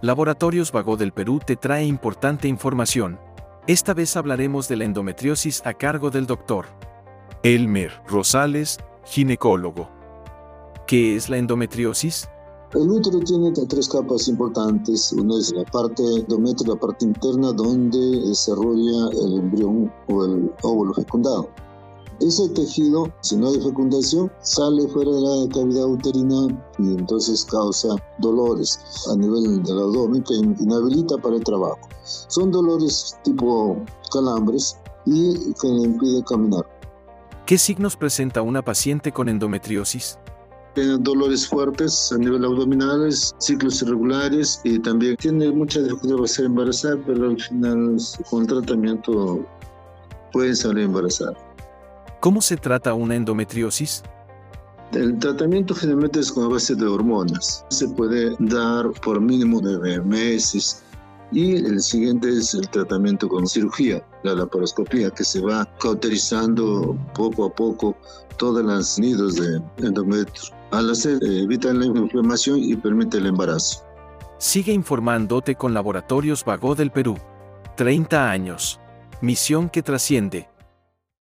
Laboratorios Vago del Perú te trae importante información. Esta vez hablaremos de la endometriosis a cargo del doctor Elmer Rosales, ginecólogo. ¿Qué es la endometriosis? El útero tiene tres capas importantes. Una es la parte endometrio, la parte interna, donde desarrolla el embrión o el óvulo fecundado. Ese tejido, si no hay fecundación, sale fuera de la cavidad uterina y entonces causa dolores a nivel del abdomen que inhabilita para el trabajo. Son dolores tipo calambres y que le impide caminar. ¿Qué signos presenta una paciente con endometriosis? Tiene dolores fuertes a nivel abdominal, ciclos irregulares y también tiene mucha dificultad para ser embarazada, pero al final con tratamiento pueden salir embarazadas. ¿Cómo se trata una endometriosis? El tratamiento generalmente es con base de hormonas. Se puede dar por mínimo de meses. Y el siguiente es el tratamiento con cirugía, la laparoscopía, que se va cauterizando poco a poco todos los nidos de endometrio. Al hacer, evita la inflamación y permite el embarazo. Sigue informándote con Laboratorios Vago del Perú. 30 años. Misión que trasciende.